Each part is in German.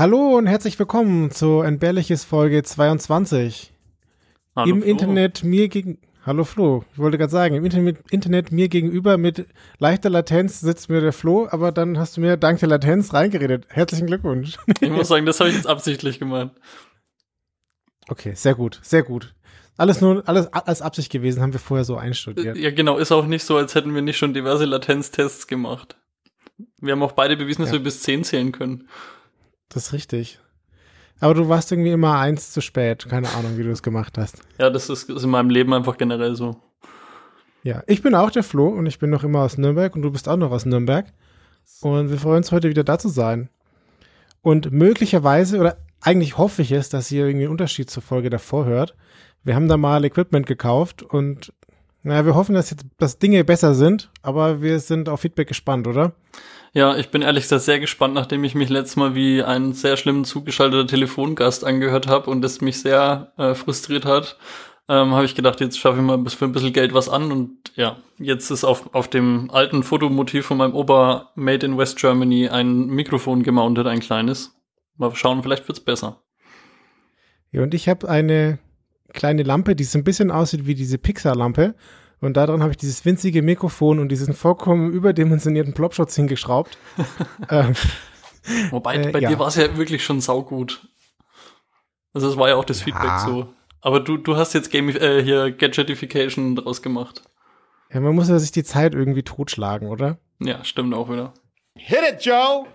Hallo und herzlich willkommen zu Entbehrliches Folge 22. Hallo, Im Flo. Internet mir gegen. Hallo Flo, ich wollte gerade sagen, im Internet, Internet mir gegenüber mit leichter Latenz sitzt mir der Flo, aber dann hast du mir dank der Latenz reingeredet. Herzlichen Glückwunsch. Ich muss sagen, das habe ich jetzt absichtlich gemeint. Okay, sehr gut, sehr gut. Alles nur, alles als Absicht gewesen, haben wir vorher so einstudiert. Ja, genau, ist auch nicht so, als hätten wir nicht schon diverse Latenztests gemacht. Wir haben auch beide bewiesen, dass Ja. wir bis 10 zählen können. Das ist richtig. Aber du warst irgendwie immer eins zu spät. Keine Ahnung, wie du es gemacht hast. Ja, das ist, ist in meinem Leben einfach generell so. Ja, ich bin auch der Flo und ich bin noch immer aus Nürnberg und du bist auch noch aus Nürnberg. Und wir freuen uns heute wieder da zu sein. Und möglicherweise, oder eigentlich hoffe ich es, dass ihr irgendwie einen Unterschied zur Folge davor hört. Wir haben da mal Equipment gekauft und naja, wir hoffen, dass jetzt dass Dinge besser sind, aber wir sind auf Feedback gespannt, oder? Ja, ich bin ehrlich gesagt sehr gespannt, nachdem ich mich letztes Mal wie ein sehr schlimm zugeschalteter Telefongast angehört habe und es mich sehr äh, frustriert hat, ähm, habe ich gedacht, jetzt schaffe ich mal für ein bisschen Geld was an und ja, jetzt ist auf, auf dem alten Fotomotiv von meinem Opa Made in West Germany ein Mikrofon gemountet, ein kleines. Mal schauen, vielleicht wird's besser. Ja, und ich habe eine kleine Lampe, die so ein bisschen aussieht wie diese Pixar-Lampe. Und daran habe ich dieses winzige Mikrofon und diesen vollkommen überdimensionierten Plopschutz hingeschraubt. ähm, Wobei, Äh, bei ja. dir war es ja wirklich schon saugut. Also es war ja auch das Feedback so. Aber du, du hast jetzt Game, äh, hier Gadgetification draus gemacht. ja, man muss ja sich die Zeit irgendwie totschlagen, oder? Ja, stimmt auch wieder. Hit it, Joe!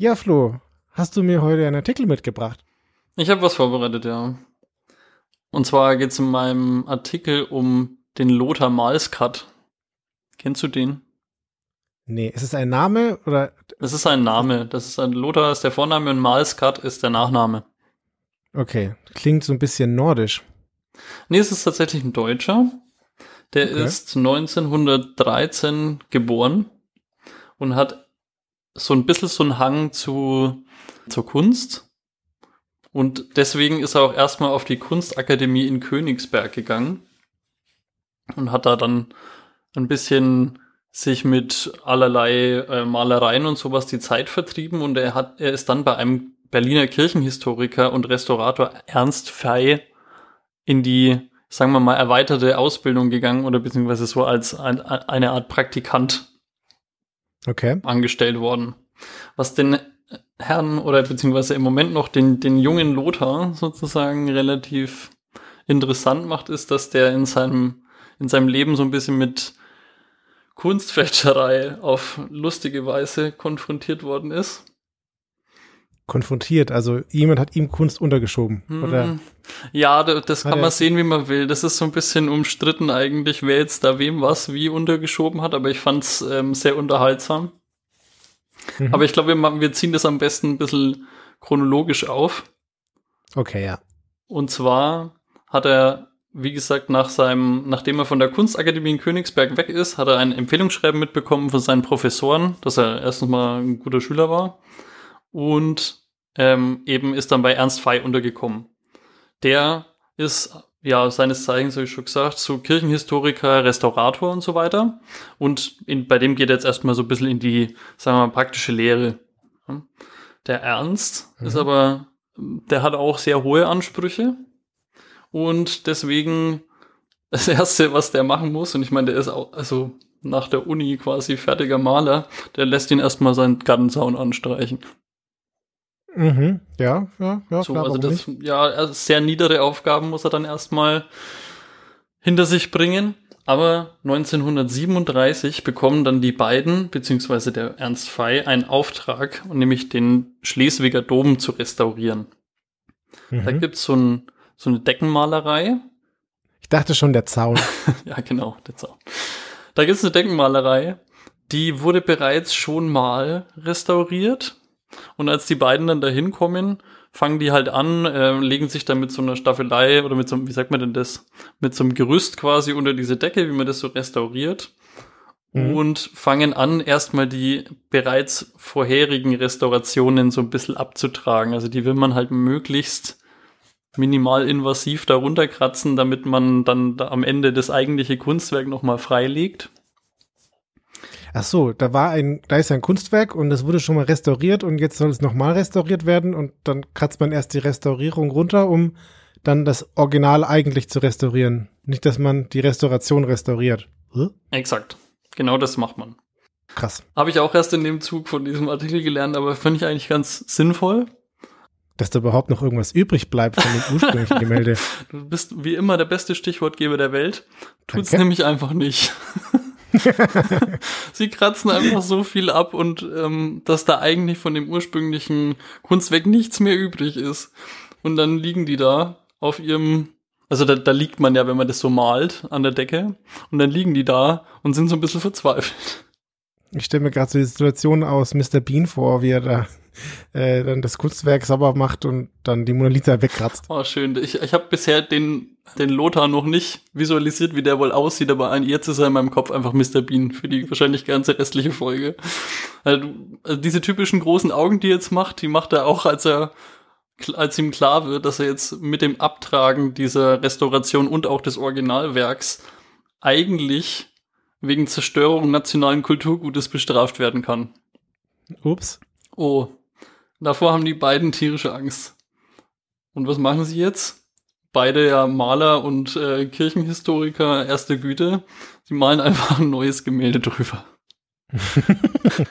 Ja, Flo, hast du mir heute einen Artikel mitgebracht? Ich habe was vorbereitet, ja. Und zwar geht es in meinem Artikel um den Lothar Malskat. Kennst du den? Nee, ist es ein Name oder? Das ist ein Name. Das ist ein Lothar ist der Vorname und Malskat ist der Nachname. Okay, klingt so ein bisschen nordisch. Nee, es ist tatsächlich ein Deutscher. Der Okay. ist 1913 geboren und hat so ein bisschen so einen Hang zu, zur Kunst. Und deswegen ist er auch erstmal auf die Kunstakademie in Königsberg gegangen und hat da dann ein bisschen sich mit allerlei äh, Malereien und sowas die Zeit vertrieben und er hat, er ist dann bei einem Berliner Kirchenhistoriker und Restaurator Ernst Fey in die, sagen wir mal, erweiterte Ausbildung gegangen oder beziehungsweise so als ein, eine Art Praktikant Okay. angestellt worden. Was den Herrn oder beziehungsweise im Moment noch den, den jungen Lothar sozusagen relativ interessant macht, ist, dass der in seinem, in seinem Leben so ein bisschen mit Kunstfälscherei auf lustige Weise konfrontiert worden ist. Konfrontiert, also jemand hat ihm Kunst untergeschoben, oder? Hm. Ja, da- das kann man sehen, wie man will. Das ist so ein bisschen umstritten eigentlich, wer jetzt da wem was wie untergeschoben hat, aber ich fand's ähm, sehr unterhaltsam. Mhm. Aber ich glaube, wir, wir ziehen das am besten ein bisschen chronologisch auf. Okay, ja. Und zwar hat er, wie gesagt, nach seinem, nachdem er von der Kunstakademie in Königsberg weg ist, hat er ein Empfehlungsschreiben mitbekommen von seinen Professoren, dass er erstens mal ein guter Schüler war und ähm, eben ist dann bei Ernst Fey untergekommen. Der ist ja seines Zeichens, habe ich schon gesagt, so Kirchenhistoriker, Restaurator und so weiter. Und in, bei dem geht er jetzt erstmal so ein bisschen in die, sagen wir mal, praktische Lehre. Der Ernst ist aber, der hat auch sehr hohe Ansprüche. Und deswegen das Erste, was der machen muss, und ich meine, der ist auch, also nach der Uni quasi fertiger Maler, der lässt ihn erstmal seinen Gartenzaun anstreichen. Mhm. Ja, ja, ja, So, klar, also das, nicht? ja, also sehr niedere Aufgaben muss er dann erstmal hinter sich bringen. Aber 1937 bekommen dann die beiden, beziehungsweise der Ernst Fey, einen Auftrag, nämlich den Schleswiger Dom zu restaurieren. Da Mhm. gibt's so, ein, so eine Deckenmalerei. Ich dachte schon, der Zaun. ja, genau, der Zaun. Da gibt's eine Deckenmalerei, die wurde bereits schon mal restauriert. Und als die beiden dann dahin kommen, fangen die halt an, äh, legen sich dann mit so einer Staffelei oder mit so einem, wie sagt man denn das, mit so einem Gerüst quasi unter diese Decke, wie man das so restauriert. Mhm. Und fangen an, erstmal die bereits vorherigen Restaurationen so ein bisschen abzutragen. Also die will man halt möglichst minimal invasiv darunter kratzen, damit man dann da am Ende das eigentliche Kunstwerk nochmal freilegt. Ach so, da war ein, da ist ein Kunstwerk und es wurde schon mal restauriert und jetzt soll es nochmal restauriert werden und dann kratzt man erst die Restaurierung runter, um dann das Original eigentlich zu restaurieren. Nicht, dass man die Restauration restauriert. Hm? Exakt. Genau das macht man. Krass. Habe ich auch erst in dem Zug von diesem Artikel gelernt, aber finde ich eigentlich ganz sinnvoll. Dass da überhaupt noch irgendwas übrig bleibt von dem ursprünglichen Gemälde. Du bist wie immer der beste Stichwortgeber der Welt. Tut's Danke. nämlich einfach nicht. Sie kratzen einfach so viel ab und ähm, dass da eigentlich von dem ursprünglichen Kunstwerk nichts mehr übrig ist. Und dann liegen die da auf ihrem, also da, da liegt man ja, wenn man das so malt, an der Decke. Und dann liegen die da und sind so ein bisschen verzweifelt. Ich stelle mir gerade so die Situation aus Mr. Bean vor, wie er da äh, dann das Kunstwerk sauber macht und dann die Mona Lisa wegkratzt. Oh, schön. Ich, ich habe bisher den, den Lothar noch nicht visualisiert, wie der wohl aussieht, aber jetzt ist er in meinem Kopf einfach Mr. Bean für die wahrscheinlich ganze restliche Folge. Also, also diese typischen großen Augen, die er jetzt macht, die macht er auch, als er als ihm klar wird, dass er jetzt mit dem Abtragen dieser Restauration und auch des Originalwerks eigentlich wegen Zerstörung nationalen Kulturgutes bestraft werden kann. Ups. Oh, Davor haben die beiden tierische Angst. Und was machen sie jetzt? Beide ja Maler und äh, Kirchenhistoriker erste Güte. Sie malen einfach ein neues Gemälde drüber.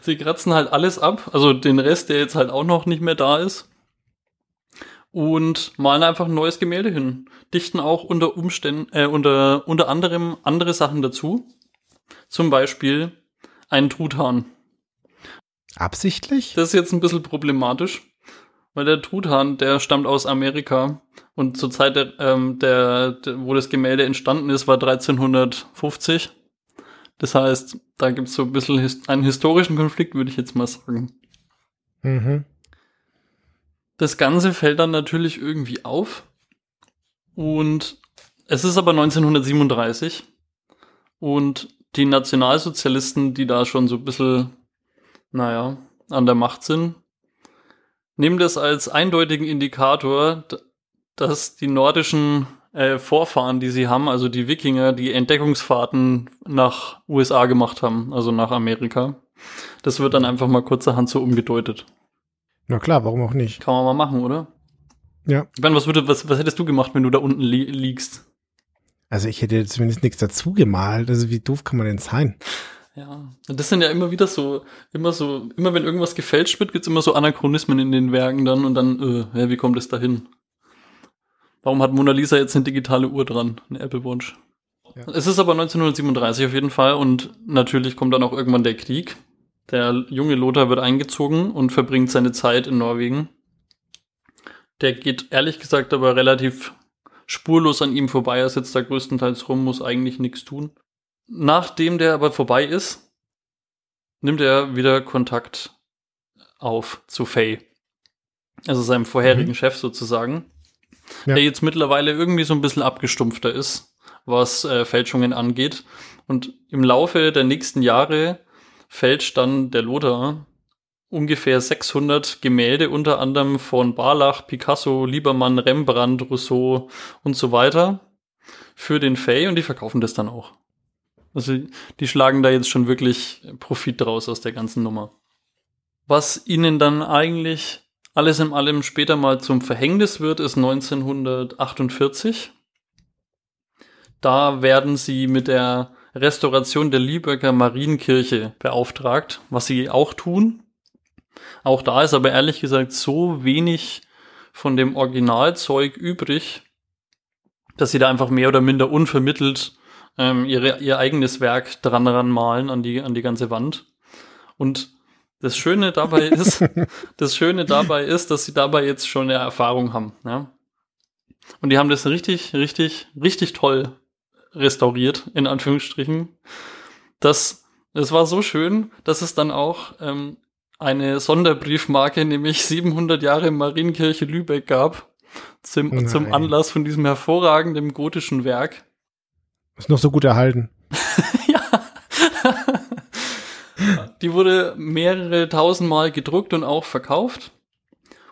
sie kratzen halt alles ab, also den Rest, der jetzt halt auch noch nicht mehr da ist. Und malen einfach ein neues Gemälde hin. Dichten auch unter Umständen, äh, unter, unter anderem andere Sachen dazu. Zum Beispiel einen Truthahn. Absichtlich? Das ist jetzt ein bisschen problematisch, weil der Truthahn, der stammt aus Amerika und zur Zeit, der, ähm, der, der, wo das Gemälde entstanden ist, war 1350. Das heißt, da gibt es so ein bisschen his einen historischen Konflikt, würde ich jetzt mal sagen. Mhm. Das Ganze fällt dann natürlich irgendwie auf. Und es ist aber 1937. Und die Nationalsozialisten, die da schon so ein bisschen naja, an der Macht sind, nehmen das als eindeutigen Indikator, dass die nordischen äh, Vorfahren, die sie haben, also die Wikinger, die Entdeckungsfahrten nach USA gemacht haben, also nach Amerika. Das wird dann einfach mal kurzerhand so umgedeutet. Na klar, warum auch nicht? Kann man mal machen, oder? Ja. Ben, was, würde, was, was hättest du gemacht, wenn du da unten li liegst? Also ich hätte zumindest nichts dazu gemalt. Also wie doof kann man denn sein? Ja, das sind ja immer wieder so, immer so, immer wenn irgendwas gefälscht wird, gibt's immer so Anachronismen in den Werken dann und dann, äh, ja, wie kommt es dahin? Warum hat Mona Lisa jetzt eine digitale Uhr dran, eine Apple Watch? Ja. Es ist aber 1937 auf jeden Fall und natürlich kommt dann auch irgendwann der Krieg. Der junge Lothar wird eingezogen und verbringt seine Zeit in Norwegen. Der geht ehrlich gesagt aber relativ spurlos an ihm vorbei. Er sitzt da größtenteils rum, muss eigentlich nichts tun. Nachdem der aber vorbei ist, nimmt er wieder Kontakt auf zu Faye. Also seinem vorherigen mhm. Chef sozusagen. Ja. Der jetzt mittlerweile irgendwie so ein bisschen abgestumpfter ist, was äh, Fälschungen angeht. Und im Laufe der nächsten Jahre fälscht dann der Lothar ungefähr 600 Gemälde, unter anderem von Barlach, Picasso, Liebermann, Rembrandt, Rousseau und so weiter, für den Fay und die verkaufen das dann auch. Also die schlagen da jetzt schon wirklich Profit draus aus der ganzen Nummer. Was ihnen dann eigentlich alles in allem später mal zum Verhängnis wird, ist 1948. Da werden sie mit der Restauration der Lieberger Marienkirche beauftragt, was sie auch tun. Auch da ist aber ehrlich gesagt so wenig von dem Originalzeug übrig, dass sie da einfach mehr oder minder unvermittelt ähm, ihre, ihr eigenes Werk dran ran malen an die, an die ganze Wand. Und das Schöne dabei ist, das Schöne dabei ist, dass sie dabei jetzt schon eine Erfahrung haben. Ja? Und die haben das richtig, richtig, richtig toll restauriert, in Anführungsstrichen. Das, es war so schön, dass es dann auch ähm, eine Sonderbriefmarke, nämlich 700 Jahre Marienkirche Lübeck gab, zum, zum Anlass von diesem hervorragenden gotischen Werk. Ist noch so gut erhalten. ja. Die wurde mehrere tausendmal gedruckt und auch verkauft.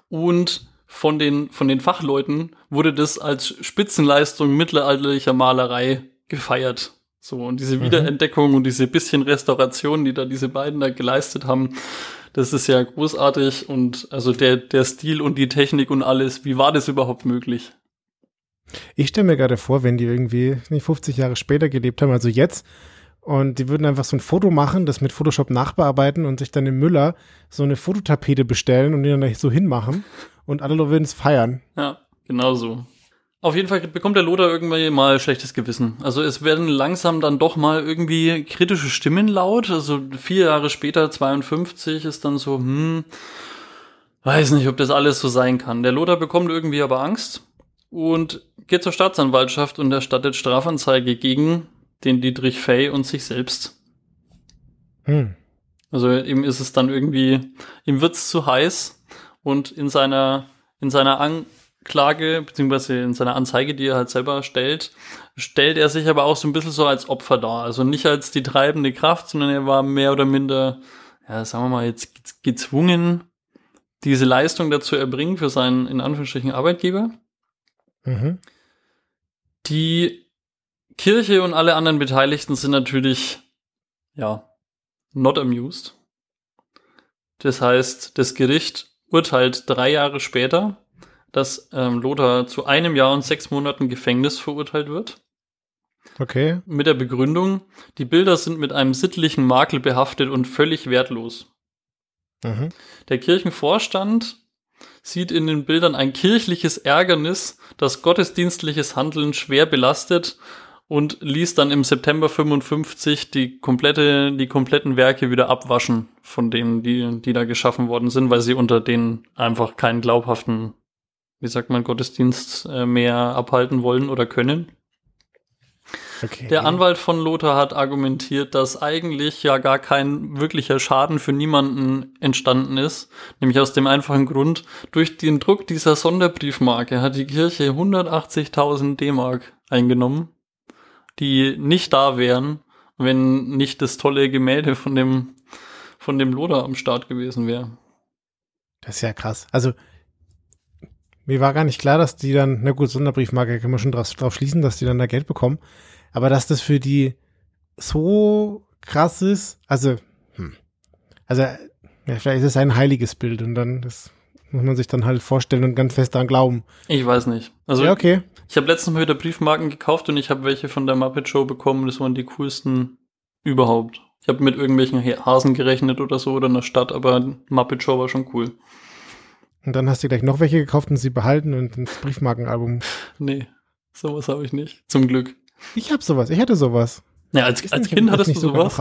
Und von den, von den Fachleuten wurde das als Spitzenleistung mittelalterlicher Malerei gefeiert. So, und diese mhm. Wiederentdeckung mhm. und diese bisschen Restauration, die da diese beiden da geleistet haben, das ist ja großartig und also der, der Stil und die Technik und alles, wie war das überhaupt möglich? Ich stelle mir gerade vor, wenn die irgendwie nicht 50 Jahre später gelebt haben, also jetzt, und die würden einfach so ein Foto machen, das mit Photoshop nachbearbeiten und sich dann im Müller so eine Fototapete bestellen und die dann so hinmachen und alle würden es feiern. Ja, genau so. Auf jeden Fall bekommt der Lothar irgendwie mal schlechtes Gewissen. Also es werden langsam dann doch mal irgendwie kritische Stimmen laut. Also vier Jahre später, 52, ist dann so, hm, weiß nicht, ob das alles so sein kann. Der Lothar bekommt irgendwie aber Angst und geht zur Staatsanwaltschaft und erstattet Strafanzeige gegen den Dietrich Fay und sich selbst. Hm. Also ihm ist es dann irgendwie, ihm wird's zu heiß und in seiner, in seiner Anklage, beziehungsweise in seiner Anzeige, die er halt selber stellt, stellt er sich aber auch so ein bisschen so als Opfer dar. Also nicht als die treibende Kraft, sondern er war mehr oder minder, ja, sagen wir mal, jetzt gezwungen, diese Leistung dazu erbringen für seinen, in Anführungsstrichen, Arbeitgeber. Mhm. Die Kirche und alle anderen Beteiligten sind natürlich, ja, not amused. Das heißt, das Gericht urteilt drei Jahre später, dass ähm, Lothar zu einem Jahr und sechs Monaten Gefängnis verurteilt wird. Okay. Mit der Begründung, die Bilder sind mit einem sittlichen Makel behaftet und völlig wertlos. Mhm. Der Kirchenvorstand sieht in den Bildern ein kirchliches Ärgernis, das gottesdienstliches Handeln schwer belastet und ließ dann im September 55 die komplette, die kompletten Werke wieder abwaschen von denen, die, die da geschaffen worden sind, weil sie unter denen einfach keinen glaubhaften, wie sagt man, Gottesdienst äh, mehr abhalten wollen oder können. Okay. Der Anwalt von Lothar hat argumentiert, dass eigentlich ja gar kein wirklicher Schaden für niemanden entstanden ist. Nämlich aus dem einfachen Grund, durch den Druck dieser Sonderbriefmarke hat die Kirche 180.000 D-Mark eingenommen die nicht da wären, wenn nicht das tolle Gemälde von dem, von dem Loder am Start gewesen wäre. Das ist ja krass. Also, mir war gar nicht klar, dass die dann, na gut, Sonderbriefmarke kann man schon drauf, drauf schließen, dass die dann da Geld bekommen. Aber dass das für die so krass ist, also, hm. also, ja, vielleicht ist es ein heiliges Bild und dann das muss man sich dann halt vorstellen und ganz fest daran glauben. Ich weiß nicht. Also, ja, okay. Ich habe letztens mal wieder Briefmarken gekauft und ich habe welche von der Muppet Show bekommen. Das waren die coolsten überhaupt. Ich habe mit irgendwelchen Hasen gerechnet oder so oder einer Stadt, aber Muppet Show war schon cool. Und dann hast du gleich noch welche gekauft und sie behalten und ins Briefmarkenalbum. Nee, sowas habe ich nicht. Zum Glück. Ich habe sowas. Ich hatte sowas. Ja, als, als Kind hattest du sowas?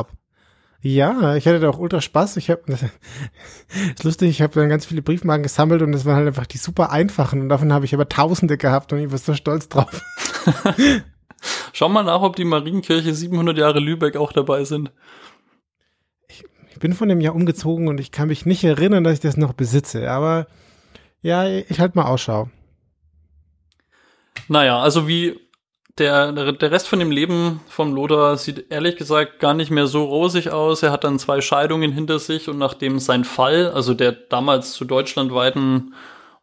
Ja, ich hatte da auch ultra Spaß. Ich habe, das ist lustig, ich habe dann ganz viele Briefmarken gesammelt und das waren halt einfach die super einfachen und davon habe ich aber Tausende gehabt und ich war so stolz drauf. Schau mal nach, ob die Marienkirche 700 Jahre Lübeck auch dabei sind. Ich, ich bin von dem Jahr umgezogen und ich kann mich nicht erinnern, dass ich das noch besitze, aber ja, ich halt mal Ausschau. Naja, also wie der, der Rest von dem Leben vom Loder sieht ehrlich gesagt gar nicht mehr so rosig aus. Er hat dann zwei Scheidungen hinter sich und nachdem sein Fall, also der damals zu deutschlandweiten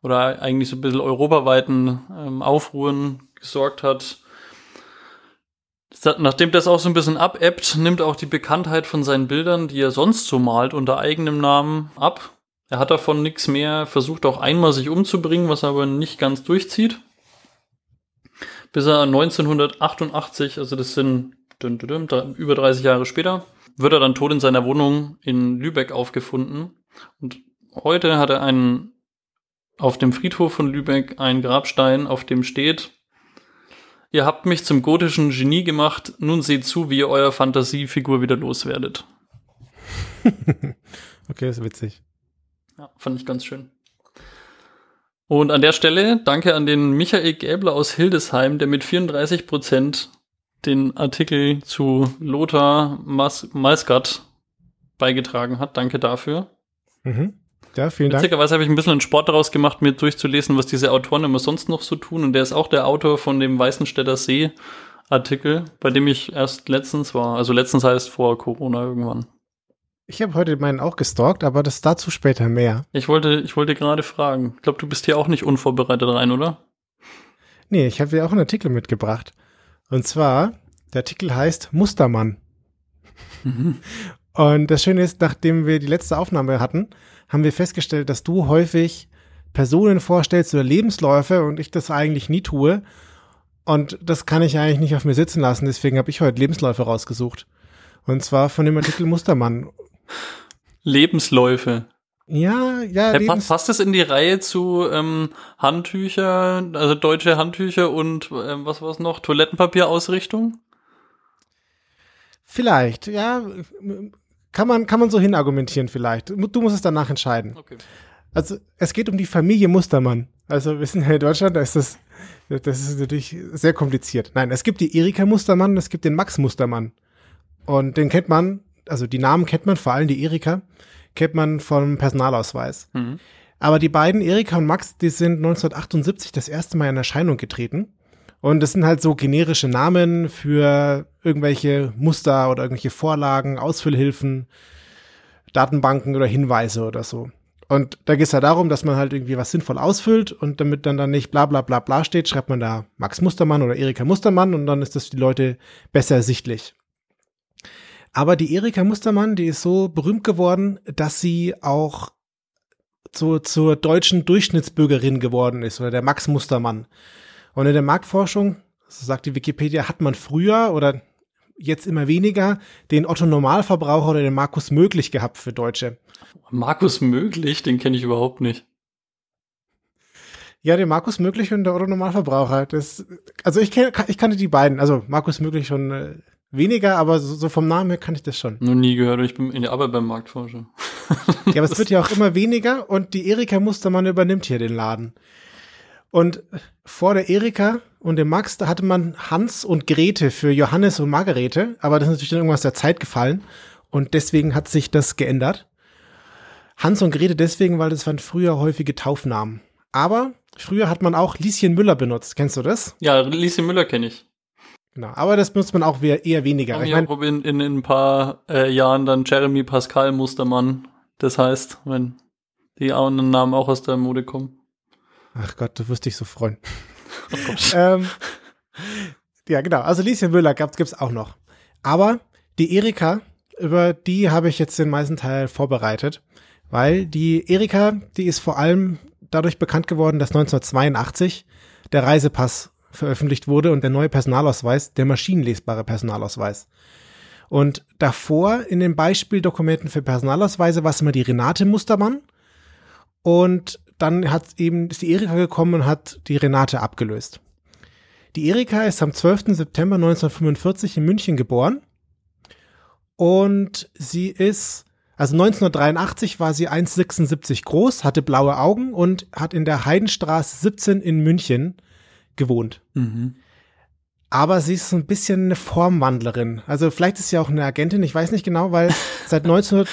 oder eigentlich so ein bisschen europaweiten ähm, Aufruhen gesorgt hat, Nachdem das auch so ein bisschen abebbt, nimmt auch die Bekanntheit von seinen Bildern, die er sonst so malt, unter eigenem Namen ab. Er hat davon nichts mehr, versucht auch einmal sich umzubringen, was er aber nicht ganz durchzieht bis er 1988, also das sind über 30 Jahre später, wird er dann tot in seiner Wohnung in Lübeck aufgefunden. Und heute hat er einen auf dem Friedhof von Lübeck einen Grabstein, auf dem steht, Ihr habt mich zum gotischen Genie gemacht, nun seht zu, wie ihr euer Fantasiefigur wieder loswerdet. okay, ist witzig. Ja, fand ich ganz schön. Und an der Stelle danke an den Michael Gäbler aus Hildesheim, der mit 34 Prozent den Artikel zu Lothar Mas Malskat beigetragen hat. Danke dafür. Mhm. Ja, vielen Dank. Witzigerweise habe ich ein bisschen einen Sport daraus gemacht, mir durchzulesen, was diese Autoren immer sonst noch so tun. Und der ist auch der Autor von dem Weißenstädter See Artikel, bei dem ich erst letztens war. Also letztens heißt vor Corona irgendwann. Ich habe heute meinen auch gestalkt, aber das dazu später mehr. Ich wollte, ich wollte gerade fragen. Ich glaube, du bist hier auch nicht unvorbereitet rein, oder? Nee, ich habe dir auch einen Artikel mitgebracht. Und zwar, der Artikel heißt Mustermann. Mhm. Und das Schöne ist, nachdem wir die letzte Aufnahme hatten, haben wir festgestellt, dass du häufig Personen vorstellst oder Lebensläufe und ich das eigentlich nie tue. Und das kann ich eigentlich nicht auf mir sitzen lassen. Deswegen habe ich heute Lebensläufe rausgesucht. Und zwar von dem Artikel Mustermann. Lebensläufe. Ja, ja. Hey, passt, passt das in die Reihe zu ähm, Handtücher, also deutsche Handtücher und ähm, was war es noch? Toilettenpapierausrichtung? Vielleicht, ja. Kann man, kann man so hinargumentieren vielleicht. Du musst es danach entscheiden. Okay. Also es geht um die Familie Mustermann. Also wir sind ja in Deutschland, da ist das, das ist natürlich sehr kompliziert. Nein, es gibt die Erika Mustermann, es gibt den Max Mustermann. Und den kennt man, also die Namen kennt man, vor allem die Erika, kennt man vom Personalausweis. Mhm. Aber die beiden, Erika und Max, die sind 1978 das erste Mal in Erscheinung getreten. Und das sind halt so generische Namen für irgendwelche Muster oder irgendwelche Vorlagen, Ausfüllhilfen, Datenbanken oder Hinweise oder so. Und da geht es ja darum, dass man halt irgendwie was sinnvoll ausfüllt und damit dann dann nicht bla bla bla bla steht, schreibt man da Max Mustermann oder Erika Mustermann und dann ist das für die Leute besser ersichtlich. Aber die Erika Mustermann, die ist so berühmt geworden, dass sie auch so zur deutschen Durchschnittsbürgerin geworden ist oder der Max Mustermann. Und in der Marktforschung, so sagt die Wikipedia, hat man früher oder jetzt immer weniger den Otto Normalverbraucher oder den Markus Möglich gehabt für Deutsche. Markus Möglich, den kenne ich überhaupt nicht. Ja, der Markus Möglich und der Otto Normalverbraucher. Das, also ich, kenn, ich kannte die beiden. Also Markus Möglich schon weniger, aber so, so, vom Namen her kann ich das schon. Nur nie gehört. Ich bin in der Arbeit beim Marktforscher. ja, aber es wird ja auch immer weniger und die Erika Mustermann übernimmt hier den Laden. Und vor der Erika und dem Max, da hatte man Hans und Grete für Johannes und Margarete, aber das ist natürlich dann irgendwas der Zeit gefallen und deswegen hat sich das geändert. Hans und Grete deswegen, weil das waren früher häufige Taufnamen. Aber früher hat man auch Lieschen Müller benutzt. Kennst du das? Ja, Lieschen Müller kenne ich. Genau, aber das benutzt man auch eher weniger. Ich, ich mein, in, in, in ein paar äh, Jahren dann Jeremy Pascal Mustermann. Das heißt, wenn die anderen Namen auch aus der Mode kommen. Ach Gott, du wirst dich so freuen. Oh ähm, ja, genau. Also Lieschen Müller gab, gibt's auch noch. Aber die Erika, über die habe ich jetzt den meisten Teil vorbereitet, weil die Erika, die ist vor allem dadurch bekannt geworden, dass 1982 der Reisepass veröffentlicht wurde und der neue Personalausweis, der maschinenlesbare Personalausweis. Und davor in den Beispieldokumenten für Personalausweise war es immer die Renate Mustermann. Und dann hat eben, ist die Erika gekommen und hat die Renate abgelöst. Die Erika ist am 12. September 1945 in München geboren. Und sie ist, also 1983 war sie 1,76 groß, hatte blaue Augen und hat in der Heidenstraße 17 in München gewohnt. Mhm. Aber sie ist so ein bisschen eine Formwandlerin. Also vielleicht ist sie auch eine Agentin, ich weiß nicht genau, weil seit 1900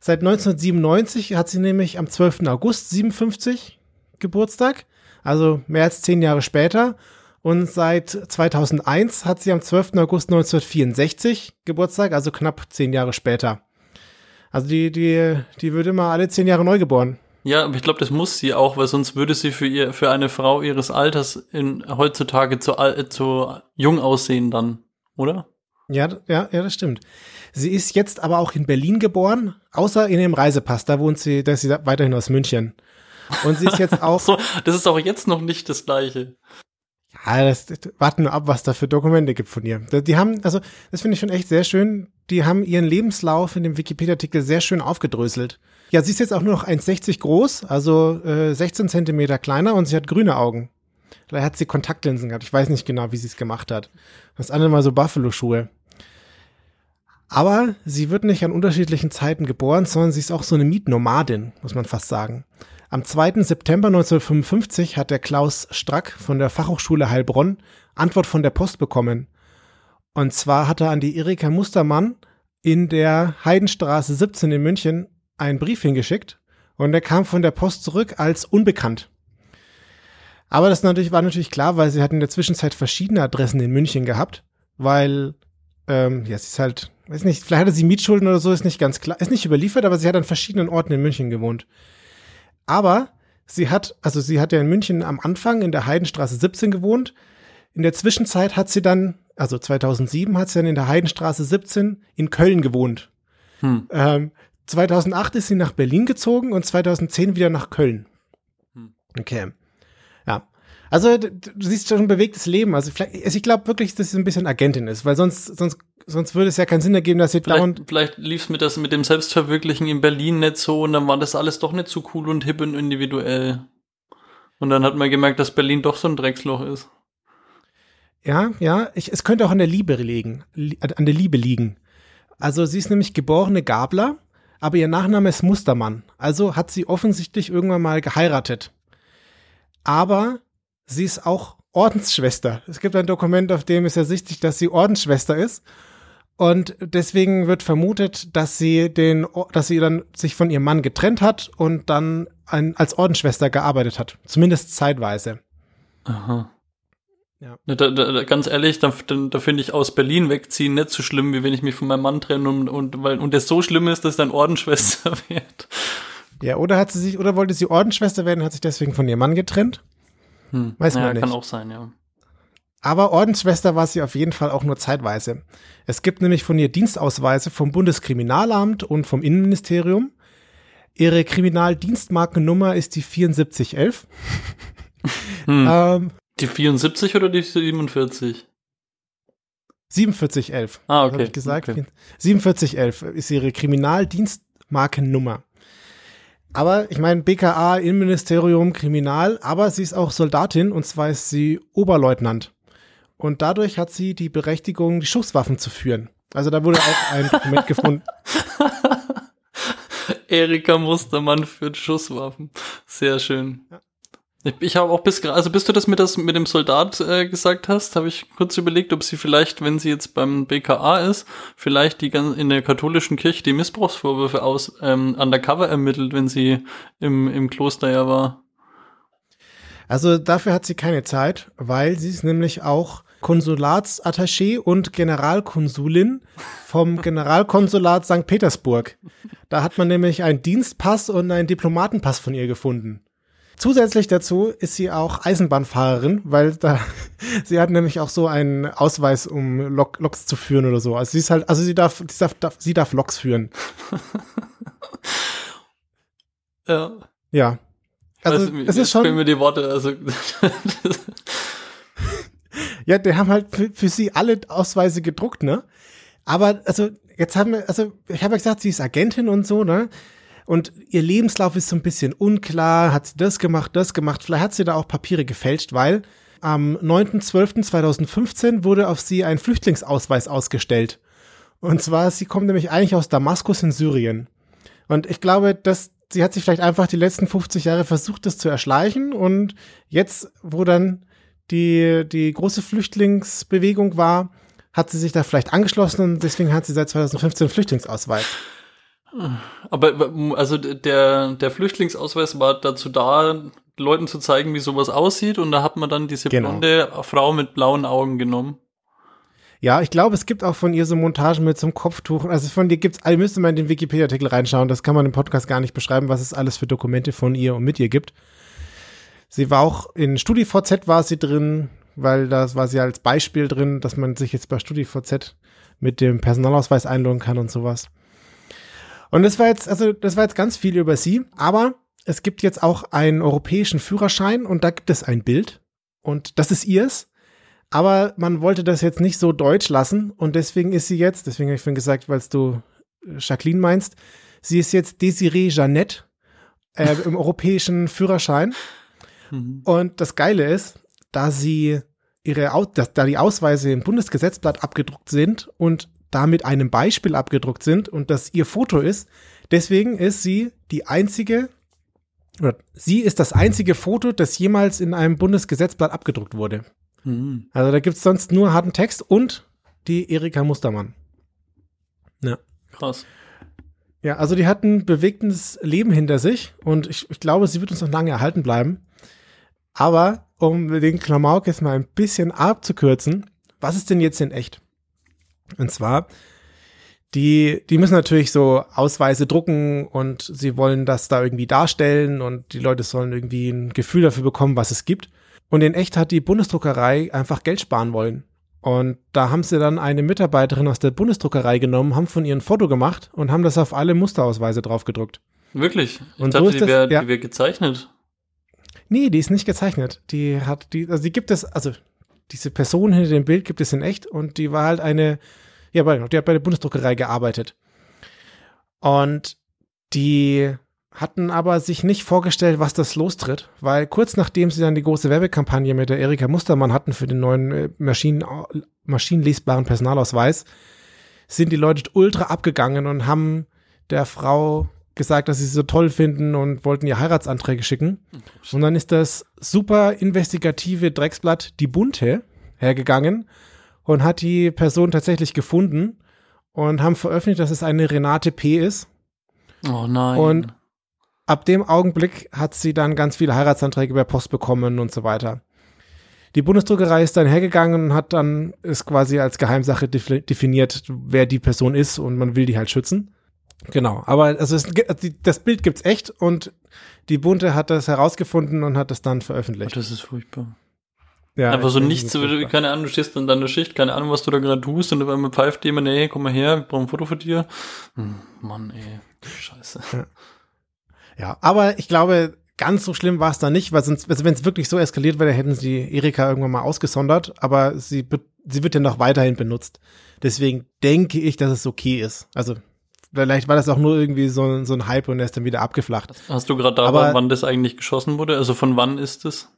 Seit 1997 hat sie nämlich am 12. August 57 Geburtstag, also mehr als zehn Jahre später. Und seit 2001 hat sie am 12. August 1964 Geburtstag, also knapp zehn Jahre später. Also die, die, die wird immer alle zehn Jahre neu geboren. Ja, aber ich glaube, das muss sie auch, weil sonst würde sie für ihr, für eine Frau ihres Alters in, heutzutage zu, zu jung aussehen dann, oder? Ja, ja, ja, das stimmt. Sie ist jetzt aber auch in Berlin geboren, außer in dem Reisepass. Da wohnt sie, da ist sie weiterhin aus München. Und sie ist jetzt auch. so, das ist auch jetzt noch nicht das Gleiche. Ja, das, warten wir ab, was da für Dokumente gibt von ihr. Die haben, also, das finde ich schon echt sehr schön. Die haben ihren Lebenslauf in dem Wikipedia-Artikel sehr schön aufgedröselt. Ja, sie ist jetzt auch nur noch 1,60 groß, also äh, 16 Zentimeter kleiner und sie hat grüne Augen. Vielleicht hat sie Kontaktlinsen gehabt. Ich weiß nicht genau, wie sie es gemacht hat. Das andere mal so Buffalo-Schuhe. Aber sie wird nicht an unterschiedlichen Zeiten geboren, sondern sie ist auch so eine Mietnomadin, muss man fast sagen. Am 2. September 1955 hat der Klaus Strack von der Fachhochschule Heilbronn Antwort von der Post bekommen. Und zwar hat er an die Erika Mustermann in der Heidenstraße 17 in München einen Brief hingeschickt und der kam von der Post zurück als unbekannt. Aber das natürlich, war natürlich klar, weil sie hat in der Zwischenzeit verschiedene Adressen in München gehabt, weil, ähm, ja, sie ist halt, weiß nicht, vielleicht hatte sie Mietschulden oder so, ist nicht ganz klar, ist nicht überliefert, aber sie hat an verschiedenen Orten in München gewohnt. Aber sie hat, also sie hat ja in München am Anfang in der Heidenstraße 17 gewohnt. In der Zwischenzeit hat sie dann, also 2007 hat sie dann in der Heidenstraße 17 in Köln gewohnt. Hm. Ähm, 2008 ist sie nach Berlin gezogen und 2010 wieder nach Köln. Hm. Okay. Ja. Also du siehst schon ein bewegtes Leben. Also, vielleicht, also ich glaube wirklich, dass sie ein bisschen Agentin ist, weil sonst, sonst, sonst würde es ja keinen Sinn ergeben, dass sie vielleicht, dauernd. Vielleicht lief es mit, das, mit dem Selbstverwirklichen in Berlin nicht so und dann war das alles doch nicht so cool und hip und individuell. Und dann hat man gemerkt, dass Berlin doch so ein Drecksloch ist. Ja, ja, ich, es könnte auch an der Liebe liegen, an der Liebe liegen. Also sie ist nämlich geborene Gabler, aber ihr Nachname ist Mustermann. Also hat sie offensichtlich irgendwann mal geheiratet. Aber sie ist auch Ordensschwester. Es gibt ein Dokument, auf dem ist ersichtlich, dass sie Ordensschwester ist. Und deswegen wird vermutet, dass sie den, dass sie dann sich von ihrem Mann getrennt hat und dann ein, als Ordensschwester gearbeitet hat. Zumindest zeitweise. Aha. Ja. Da, da, ganz ehrlich, da, da, finde ich aus Berlin wegziehen nicht so schlimm, wie wenn ich mich von meinem Mann trenne und, und weil und es so schlimm ist, dass dann Ordensschwester wird. Ja, oder hat sie sich, oder wollte sie Ordensschwester werden, hat sich deswegen von ihrem Mann getrennt? Hm. Weiß man ja, nicht. Kann auch sein, ja. Aber Ordensschwester war sie auf jeden Fall auch nur zeitweise. Es gibt nämlich von ihr Dienstausweise vom Bundeskriminalamt und vom Innenministerium. Ihre Kriminaldienstmarkennummer ist die 7411. Hm. ähm, die 74 oder die 47? 4711. Ah, okay. Habe ich gesagt. Okay. 4711 ist ihre Kriminaldienstmarkennummer. Aber ich meine, BKA, Innenministerium, Kriminal, aber sie ist auch Soldatin und zwar ist sie Oberleutnant. Und dadurch hat sie die Berechtigung, die Schusswaffen zu führen. Also da wurde auch ein Dokument gefunden. Erika Mustermann führt Schusswaffen. Sehr schön. Ja. Ich, ich habe auch bis also bis du das mit, das mit dem Soldat äh, gesagt hast, habe ich kurz überlegt, ob sie vielleicht, wenn sie jetzt beim BKA ist, vielleicht die in der katholischen Kirche die Missbrauchsvorwürfe aus ähm, undercover ermittelt, wenn sie im, im Kloster ja war. Also dafür hat sie keine Zeit, weil sie ist nämlich auch Konsulatsattaché und Generalkonsulin vom Generalkonsulat St. Petersburg. Da hat man nämlich einen Dienstpass und einen Diplomatenpass von ihr gefunden. Zusätzlich dazu ist sie auch Eisenbahnfahrerin, weil da sie hat nämlich auch so einen Ausweis, um Lok, Loks zu führen oder so. Also sie ist halt, also sie darf, sie darf, darf sie darf Loks führen. ja. Ja. Also, also es ist schon. mir die Worte, also. ja, die haben halt für, für sie alle Ausweise gedruckt, ne? Aber also jetzt haben wir, also ich habe ja gesagt, sie ist Agentin und so, ne? Und ihr Lebenslauf ist so ein bisschen unklar. Hat sie das gemacht, das gemacht? Vielleicht hat sie da auch Papiere gefälscht, weil am 9.12.2015 wurde auf sie ein Flüchtlingsausweis ausgestellt. Und zwar, sie kommt nämlich eigentlich aus Damaskus in Syrien. Und ich glaube, dass sie hat sich vielleicht einfach die letzten 50 Jahre versucht, das zu erschleichen. Und jetzt, wo dann die, die große Flüchtlingsbewegung war, hat sie sich da vielleicht angeschlossen und deswegen hat sie seit 2015 Flüchtlingsausweis. Aber also der, der Flüchtlingsausweis war dazu da, Leuten zu zeigen, wie sowas aussieht, und da hat man dann diese genau. blonde Frau mit blauen Augen genommen. Ja, ich glaube, es gibt auch von ihr so Montagen mit so einem Kopftuch. Also von dir gibt's, all müsste man in den Wikipedia-Artikel reinschauen. Das kann man im Podcast gar nicht beschreiben, was es alles für Dokumente von ihr und mit ihr gibt. Sie war auch in StudiVZ war sie drin, weil das war sie als Beispiel drin, dass man sich jetzt bei StudiVZ mit dem Personalausweis einloggen kann und sowas. Und das war jetzt, also das war jetzt ganz viel über sie, aber es gibt jetzt auch einen europäischen Führerschein und da gibt es ein Bild und das ist ihrs. Aber man wollte das jetzt nicht so deutsch lassen und deswegen ist sie jetzt, deswegen habe ich vorhin gesagt, weil du äh, Jacqueline meinst, sie ist jetzt Desiree Jeannette äh, im europäischen Führerschein. Mhm. Und das Geile ist, da sie ihre, da die Ausweise im Bundesgesetzblatt abgedruckt sind und da mit einem Beispiel abgedruckt sind und das ihr Foto ist. Deswegen ist sie die einzige, oder sie ist das einzige Foto, das jemals in einem Bundesgesetzblatt abgedruckt wurde. Mhm. Also da gibt es sonst nur harten Text und die Erika Mustermann. Ja. Krass. Ja, also die hat ein bewegtes Leben hinter sich und ich, ich glaube, sie wird uns noch lange erhalten bleiben. Aber um den Klamauk jetzt mal ein bisschen abzukürzen, was ist denn jetzt in echt? Und zwar, die, die müssen natürlich so Ausweise drucken und sie wollen das da irgendwie darstellen und die Leute sollen irgendwie ein Gefühl dafür bekommen, was es gibt. Und in echt hat die Bundesdruckerei einfach Geld sparen wollen. Und da haben sie dann eine Mitarbeiterin aus der Bundesdruckerei genommen, haben von ihr ein Foto gemacht und haben das auf alle Musterausweise draufgedruckt. Wirklich? Ich Und dachte, so ist die wäre ja. wär gezeichnet. Nee, die ist nicht gezeichnet. Die hat, die, also die gibt es, also diese Person hinter dem Bild gibt es in echt und die war halt eine, ja, die hat bei der Bundesdruckerei gearbeitet. Und die hatten aber sich nicht vorgestellt, was das lostritt, weil kurz nachdem sie dann die große Werbekampagne mit der Erika Mustermann hatten für den neuen äh, Maschinen, maschinenlesbaren Personalausweis, sind die Leute ultra abgegangen und haben der Frau gesagt, dass sie sie so toll finden und wollten ihr Heiratsanträge schicken. Und dann ist das super investigative Drecksblatt Die Bunte hergegangen und hat die Person tatsächlich gefunden und haben veröffentlicht, dass es eine Renate P. ist. Oh nein. Und ab dem Augenblick hat sie dann ganz viele Heiratsanträge per Post bekommen und so weiter. Die Bundesdruckerei ist dann hergegangen und hat dann es quasi als Geheimsache defi- definiert, wer die Person ist und man will die halt schützen. Genau, aber also es, das Bild gibt's echt und die Bunte hat das herausgefunden und hat das dann Oh, veröffentlicht. das ist furchtbar. Ja, Einfach so ich- nichts, keine Ahnung, du stehst in deiner Schicht, keine Ahnung, was du da gerade tust und auf einmal pfeift jemand, ey, komm mal her, wir brauchen ein Foto von dir. Hm, Mann, ey, scheiße. Ja, aber ich glaube, ganz so schlimm war es da nicht, weil sonst, also wenn es wirklich so eskaliert wäre, hätten sie Erika irgendwann mal ausgesondert, aber sie, sie wird ja noch weiterhin benutzt. Deswegen denke ich, dass es okay ist. Also, vielleicht war das auch nur irgendwie so, ein- so ein Hype und er ist dann wieder abgeflacht. Hast du gerade da, wann das eigentlich geschossen wurde? Also von wann ist es?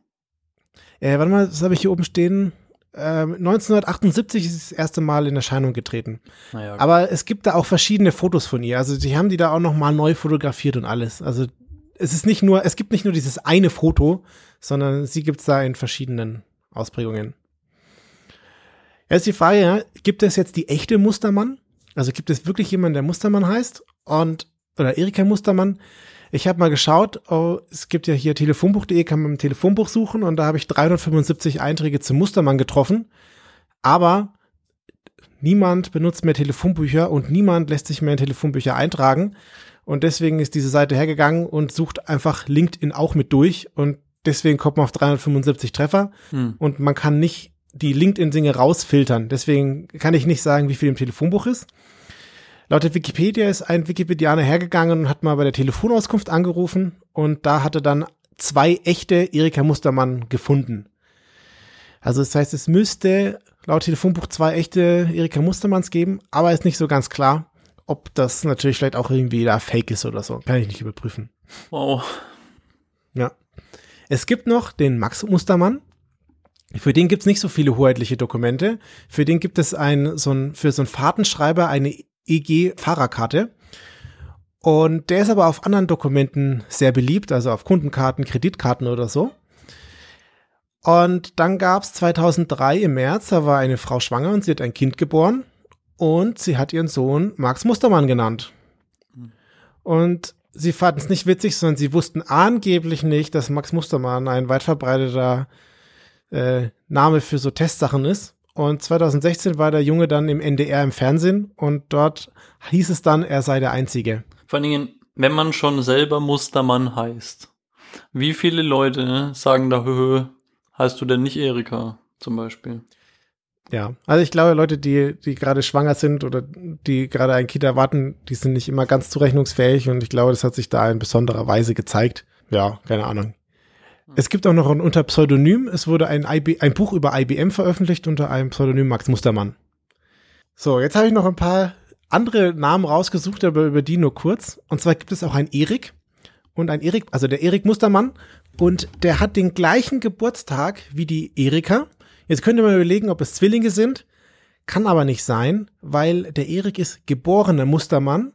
Äh, warte mal, was habe ich hier oben stehen? Ähm, 1978 ist es das erste Mal in Erscheinung getreten. Naja, Aber es gibt da auch verschiedene Fotos von ihr. Also die haben die da auch noch mal neu fotografiert und alles. Also es ist nicht nur, es gibt nicht nur dieses eine Foto, sondern sie gibt's da in verschiedenen Ausprägungen. Jetzt die Frage, ja, gibt es jetzt die echte Mustermann? Also gibt es wirklich jemanden, der Mustermann heißt? Und, oder Erika Mustermann? Ich habe mal geschaut, oh, es gibt ja hier telefonbuch.de, kann man im Telefonbuch suchen und da habe ich 375 Einträge zum Mustermann getroffen. Aber niemand benutzt mehr Telefonbücher und niemand lässt sich mehr in Telefonbücher eintragen. Und deswegen ist diese Seite hergegangen und sucht einfach LinkedIn auch mit durch. Und deswegen kommt man auf 375 Treffer. Hm. Und man kann nicht die LinkedIn-Dinge rausfiltern. Deswegen kann ich nicht sagen, wie viel im Telefonbuch ist. Laut der Wikipedia ist ein Wikipedianer hergegangen und hat mal bei der Telefonauskunft angerufen und da hatte dann zwei echte Erika Mustermann gefunden. Also das heißt, es müsste laut Telefonbuch zwei echte Erika Mustermanns geben, aber ist nicht so ganz klar, ob das natürlich vielleicht auch irgendwie da fake ist oder so. Kann ich nicht überprüfen. Wow. Ja. Es gibt noch den Max Mustermann. Für den gibt's nicht so viele hoheitliche Dokumente. Für den gibt es ein, so ein, für so einen Fahrtenschreiber eine EG-Fahrerkarte. Und der ist aber auf anderen Dokumenten sehr beliebt, also auf Kundenkarten, Kreditkarten oder so. Und dann gab's 2003 im März, da war eine Frau schwanger und sie hat ein Kind geboren und sie hat ihren Sohn Max Mustermann genannt. Und sie fanden es nicht witzig, sondern sie wussten angeblich nicht, dass Max Mustermann ein weit verbreiteter äh, Name für so Testsachen ist. Und 2016 war der Junge dann im NDR im Fernsehen und dort hieß es dann, er sei der Einzige. Vor allen Dingen, wenn man schon selber Mustermann heißt. Wie viele Leute sagen da, höhö, heißt du denn nicht Erika zum Beispiel? Ja, also ich glaube, Leute, die, die gerade schwanger sind oder die gerade ein Kind erwarten, die sind nicht immer ganz zurechnungsfähig und ich glaube, das hat sich da in besonderer Weise gezeigt. Ja, keine Ahnung. Es gibt auch noch ein unter Pseudonym. Es wurde ein, IB, ein Buch über IBM veröffentlicht unter einem Pseudonym Max Mustermann. So, jetzt habe ich noch ein paar andere Namen rausgesucht, aber über die nur kurz. Und zwar gibt es auch ein Erik und ein Erik, also der Erik Mustermann und der hat den gleichen Geburtstag wie die Erika. Jetzt könnte man überlegen, ob es Zwillinge sind. Kann aber nicht sein, weil der Erik ist geborener Mustermann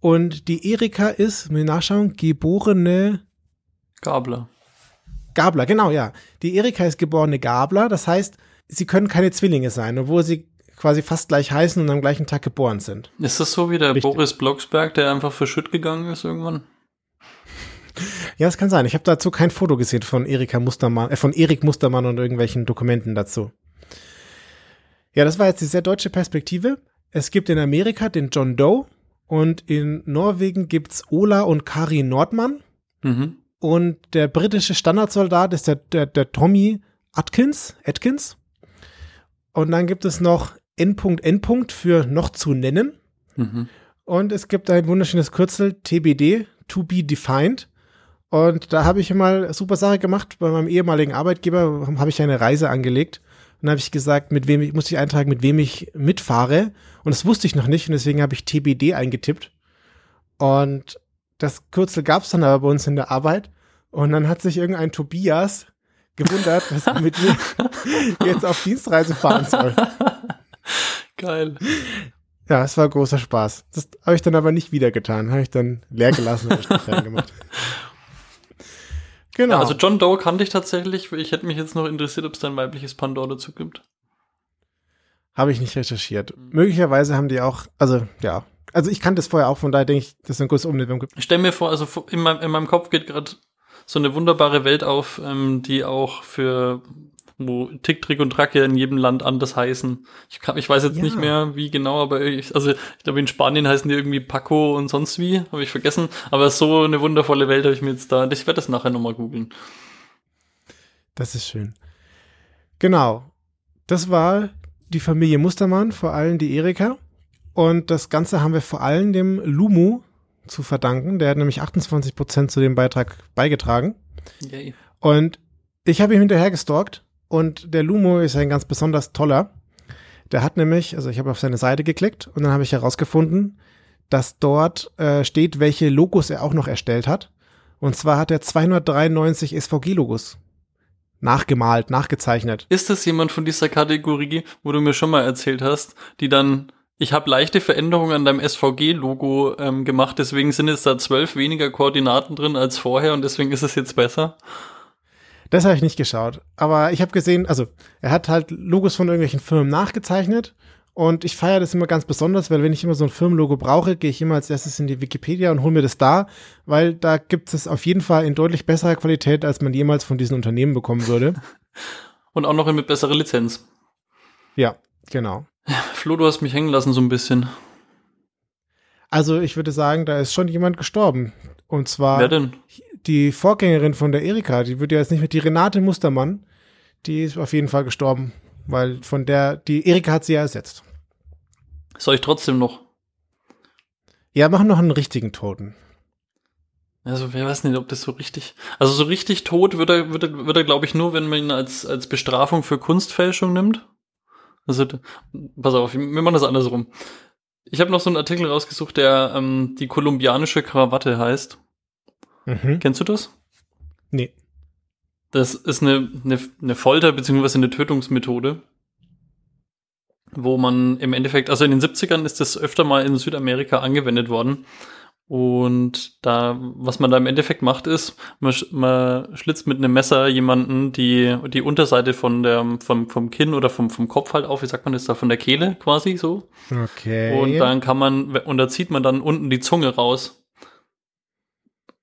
und die Erika ist, mir nachschauen, geborene Gabler. Gabler, genau, ja. Die Erika ist geborene Gabler, das heißt, sie können keine Zwillinge sein, obwohl sie quasi fast gleich heißen und am gleichen Tag geboren sind. Ist das so wie der Richtig. Boris Blocksberg, der einfach für Schütt gegangen ist irgendwann? Ja, das kann sein. Ich habe dazu kein Foto gesehen von Erika Mustermann, äh, von Erik Mustermann und irgendwelchen Dokumenten dazu. Ja, das war jetzt die sehr deutsche Perspektive. Es gibt in Amerika den John Doe und in Norwegen gibt's Ola und Kari Nordmann Mhm. Und der britische Standardsoldat ist der, der, der Tommy Atkins, Atkins. Und dann gibt es noch N.N. für noch zu nennen. Mhm. Und es gibt ein wunderschönes Kürzel, TBD, to be defined. Und da habe ich mal super Sache gemacht. Bei meinem ehemaligen Arbeitgeber habe ich eine Reise angelegt. Und dann habe ich gesagt, mit wem ich, musste ich eintragen, mit wem ich mitfahre. Und das wusste ich noch nicht. Und deswegen habe ich TBD eingetippt. Und das Kürzel gab es dann aber bei uns in der Arbeit. Und dann hat sich irgendein Tobias gewundert, dass er mit mir jetzt auf Dienstreise fahren soll. Geil. Ja, es war großer Spaß. Das habe ich dann aber nicht wieder getan. Habe ich dann leer gelassen und nicht reingemacht. Genau. Ja, also John Doe kannte ich tatsächlich. Ich hätte mich jetzt noch interessiert, ob es da ein weibliches Pandor dazu gibt. habe ich nicht recherchiert. Möglicherweise haben die auch, also ja, also ich kannte es vorher auch, von daher denke ich, das ist ein großes Umwelt. Ich stelle mir vor, also in meinem, in meinem Kopf geht gerade so eine wunderbare Welt auf, ähm, die auch für wo Tick, Trick und Track ja in jedem Land anders heißen. Ich, kann, ich weiß jetzt Ja. nicht mehr, wie genau, aber ich, also ich glaube in Spanien heißen die irgendwie Paco und sonst wie, habe ich vergessen. Aber so eine wundervolle Welt habe ich mir jetzt da. Ich werde das nachher nochmal googeln. Das ist schön. Genau. Das war die Familie Mustermann, vor allem die Erika. Und das Ganze haben wir vor allem dem Lumu zu verdanken. Der hat nämlich 28 Prozent zu dem Beitrag beigetragen. Yay. Und ich habe ihm hinterher gestalkt und der Lumo ist ein ganz besonders toller. Der hat nämlich, also ich habe auf seine Seite geklickt und dann habe ich herausgefunden, dass dort äh, steht, welche Logos er auch noch erstellt hat. Und zwar hat er 293 SVG-Logos nachgemalt, nachgezeichnet. Ist das jemand von dieser Kategorie, wo du mir schon mal erzählt hast, die dann, ich habe leichte Veränderungen an deinem SVG-Logo ähm, gemacht, deswegen sind jetzt da zwölf weniger Koordinaten drin als vorher und deswegen ist es jetzt besser? Das habe ich nicht geschaut. Aber ich habe gesehen, also er hat halt Logos von irgendwelchen Firmen nachgezeichnet. Und ich feiere das immer ganz besonders, weil wenn ich immer so ein Firmenlogo brauche, gehe ich immer als erstes in die Wikipedia und hole mir das da, weil da gibt es auf jeden Fall in deutlich besserer Qualität, als man jemals von diesen Unternehmen bekommen würde. Und auch noch mit besserer Lizenz. ja, genau. Flo, du hast mich hängen lassen so ein bisschen. Also ich würde sagen, da ist schon jemand gestorben. Und zwar Wer denn? die Vorgängerin von der Erika, die wird ja jetzt nicht mit die Renate Mustermann, die ist auf jeden Fall gestorben, weil von der, die Erika hat sie ja ersetzt. Soll ich trotzdem noch? Ja, machen noch einen richtigen Toten. Also, wer weiß nicht, ob das so richtig. Also, so richtig tot wird er, wird er, wird er glaube ich, nur, wenn man ihn als, als Bestrafung für Kunstfälschung nimmt. Also, pass auf, wir machen das andersrum. Ich habe noch so einen Artikel rausgesucht, der ähm, die kolumbianische Krawatte heißt. Mhm. Kennst du das? Nee. Das ist eine, eine, eine Folter- bzw. eine Tötungsmethode, wo man im Endeffekt, also in den 70ern ist das öfter mal in Südamerika angewendet worden. Und da, was man da im Endeffekt macht, ist, man, sch- man schlitzt mit einem Messer jemanden die, die Unterseite von der, vom, vom Kinn oder vom, vom Kopf halt auf, wie sagt man das da, von der Kehle quasi so. Okay. Und dann kann man, und da zieht man dann unten die Zunge raus.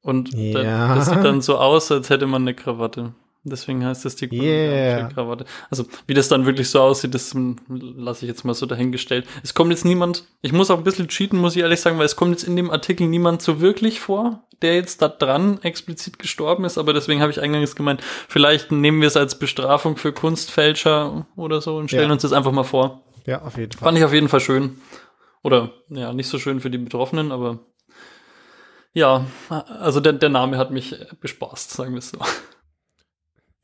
Und Ja. das sieht dann so aus, als hätte man eine Krawatte. Deswegen heißt das die Yeah. kolumbianische Krawatte. Also, wie das dann wirklich so aussieht, das hm, lasse ich jetzt mal so dahingestellt. Es kommt jetzt niemand, ich muss auch ein bisschen cheaten, muss ich ehrlich sagen, weil es kommt jetzt in dem Artikel niemand so wirklich vor, der jetzt da dran explizit gestorben ist, aber deswegen habe ich eingangs gemeint, vielleicht nehmen wir es als Bestrafung für Kunstfälscher oder so und stellen Ja. uns das einfach mal vor. ja, auf jeden Fall. Fand ich auf jeden Fall schön. Oder, ja, nicht so schön für die Betroffenen, aber ja, also der, der Name hat mich bespaßt, sagen wir es so.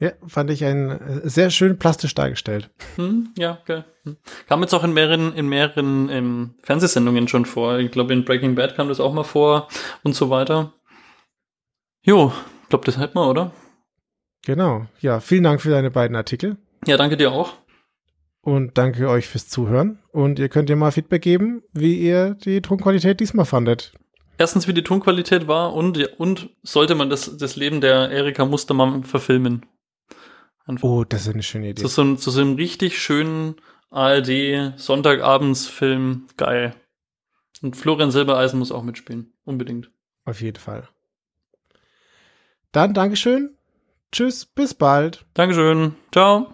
Ja, fand ich ein äh, sehr schön plastisch dargestellt. Hm, ja, geil. Hm. Kam jetzt auch in mehreren, in mehreren ähm, Fernsehsendungen schon vor. Ich glaube, in Breaking Bad kam das auch mal vor und so weiter. Jo, ich glaube, das hätten wir, oder? Genau. Ja, vielen Dank für deine beiden Artikel Ja, danke dir auch. und danke euch fürs Zuhören. Und ihr könnt ja mal Feedback geben, wie ihr die Tonqualität diesmal fandet. Erstens, wie die Tonqualität war und, und sollte man das, das Leben der Erika Mustermann verfilmen. Einfach. Oh, das ist eine schöne Idee. Zu so, einem- zu so einem richtig schönen ARD, Sonntagabendsfilm, geil. Und Florian Silbereisen muss auch mitspielen. Unbedingt. Auf jeden Fall. Dann Dankeschön. Tschüss, bis bald. Dankeschön. Ciao.